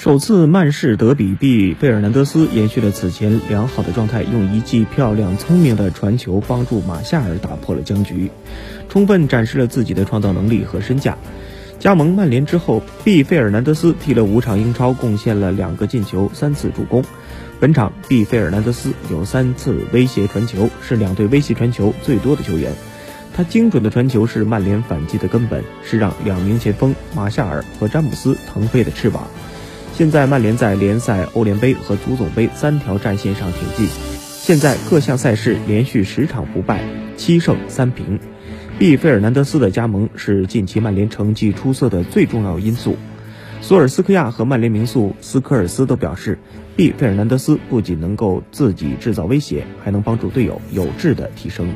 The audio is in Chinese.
首次曼市德比毕费尔南德斯延续了此前良好的状态，用一记漂亮聪明的传球帮助马夏尔打破了僵局，充分展示了自己的创造能力和身价。加盟曼联之后毕费尔南德斯踢了五场英超，贡献了两个进球、三次助攻。本场毕费尔南德斯有三次威胁传球，是两队威胁传球最多的球员。他精准的传球是曼联反击的根本，是让两名前锋马夏尔和詹姆斯腾飞的翅膀。现在曼联在联赛、欧联杯和足总杯三条战线上挺进，现在各项赛事连续十场不败，七胜三平。B 费尔南德斯的加盟是近期曼联成绩出色的最重要因素。索尔斯克亚和曼联名宿斯科尔斯都表示，，B 费尔南德斯不仅能够自己制造威胁，还能帮助队友有质的提升。